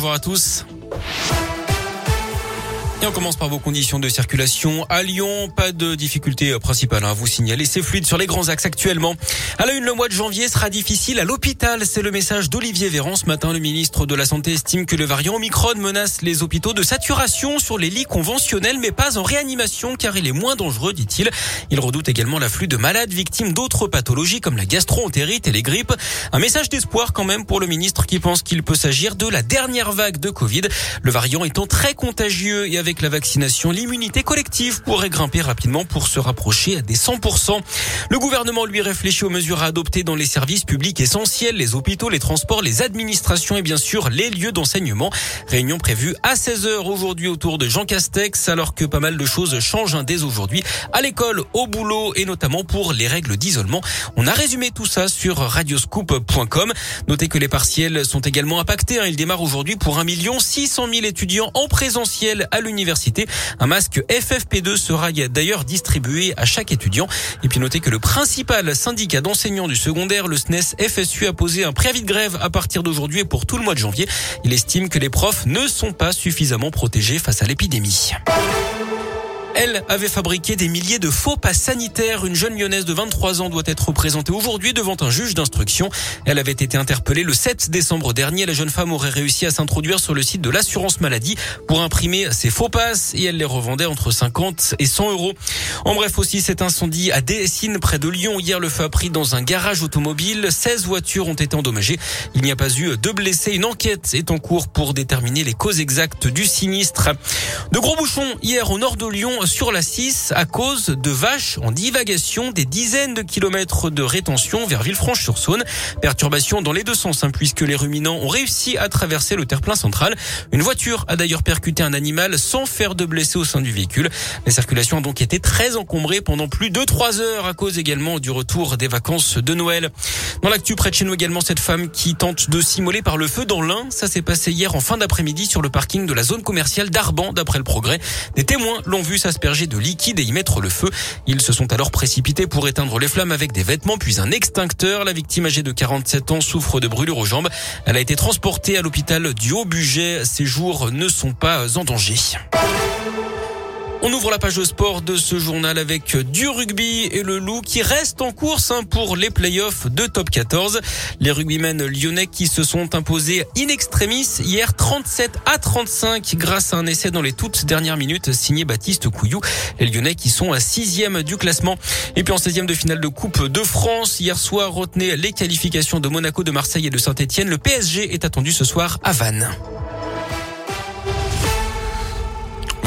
Bonjour à tous. Et on commence par vos conditions de circulation. À Lyon, pas de difficulté principale à vous signaler. C'est fluide sur les grands axes actuellement. À la une, le mois de janvier sera difficile à l'hôpital. C'est le message d'Olivier Véran. Ce matin, le ministre de la Santé estime que le variant Omicron menace les hôpitaux de saturation sur les lits conventionnels, mais pas en réanimation, car il est moins dangereux, dit-il. Il redoute également l'afflux de malades victimes d'autres pathologies comme la gastro-entérite et les grippes. Un message d'espoir quand même pour le ministre qui pense qu'il peut s'agir de la dernière vague de Covid. Le variant étant très contagieux et avec avec la vaccination, l'immunité collective pourrait grimper rapidement pour se rapprocher à des 100%. Le gouvernement lui réfléchit aux mesures à adopter dans les services publics essentiels, les hôpitaux, les transports, les administrations et bien sûr les lieux d'enseignement. Réunion prévue à 16h aujourd'hui autour de Jean Castex alors que pas mal de choses changent dès aujourd'hui à l'école, au boulot et notamment pour les règles d'isolement. On a résumé tout ça sur radioscoop.com. Notez que les partiels sont également impactés. Hein. Ils démarrent aujourd'hui pour 1 600 000 étudiants en présentiel à l'université Un masque FFP2 sera d'ailleurs distribué à chaque étudiant. Et puis notez que le principal syndicat d'enseignants du secondaire, le SNES FSU, a posé un préavis de grève à partir d'aujourd'hui et pour tout le mois de janvier. Il estime que les profs ne sont pas suffisamment protégés face à l'épidémie. Elle avait fabriqué des milliers de faux passes sanitaires. Une jeune lyonnaise de 23 ans doit être présentée aujourd'hui devant un juge d'instruction. Elle avait été interpellée le 7 décembre dernier. La jeune femme aurait réussi à s'introduire sur le site de l'assurance maladie pour imprimer ses faux passes et elle les revendait entre 50 et 100 euros. En bref aussi, cet incendie à Dessines près de Lyon. Hier, le feu a pris dans un garage automobile. 16 voitures ont été endommagées. Il n'y a pas eu de blessés. Une enquête est en cours pour déterminer les causes exactes du sinistre. De gros bouchons hier au nord de Lyon sur la 6 à cause de vaches en divagation, des dizaines de kilomètres de rétention vers Villefranche-sur-Saône. Perturbation dans les deux sens, hein, puisque les ruminants ont réussi à traverser le terre-plein central. Une voiture a d'ailleurs percuté un animal sans faire de blessés au sein du véhicule. La circulation a donc été très encombrée pendant plus de trois heures à cause également du retour des vacances de Noël. Dans l'actu près de chez nous également, cette femme qui tente de s'immoler par le feu dans l'Ain. Ça s'est passé hier en fin d'après-midi sur le parking de la zone commerciale d'Arban, d'après le progrès. Des témoins l'ont vu s'asperger de liquide et y mettre le feu. Ils se sont alors précipités pour éteindre les flammes avec des vêtements puis un extincteur. La victime âgée de 47 ans souffre de brûlures aux jambes. Elle a été transportée à l'hôpital du Haut-Buget. Ses jours ne sont pas en danger. On ouvre la page sport de ce journal avec du rugby et le loup qui reste en course hein, pour les playoffs de top 14. Les rugbymen lyonnais qui se sont imposés in extremis hier 37 à 35 grâce à un essai dans les toutes dernières minutes signé Baptiste Couillou. Les lyonnais qui sont à sixième du classement. Et puis en 16e de finale de Coupe de France, hier soir retenez les qualifications de Monaco, de Marseille et de Saint-Etienne. Le PSG est attendu ce soir à Vannes.